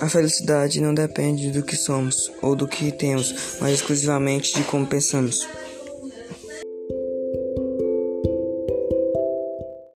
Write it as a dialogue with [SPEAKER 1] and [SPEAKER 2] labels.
[SPEAKER 1] A felicidade não depende do que somos ou do que temos, mas exclusivamente de como pensamos.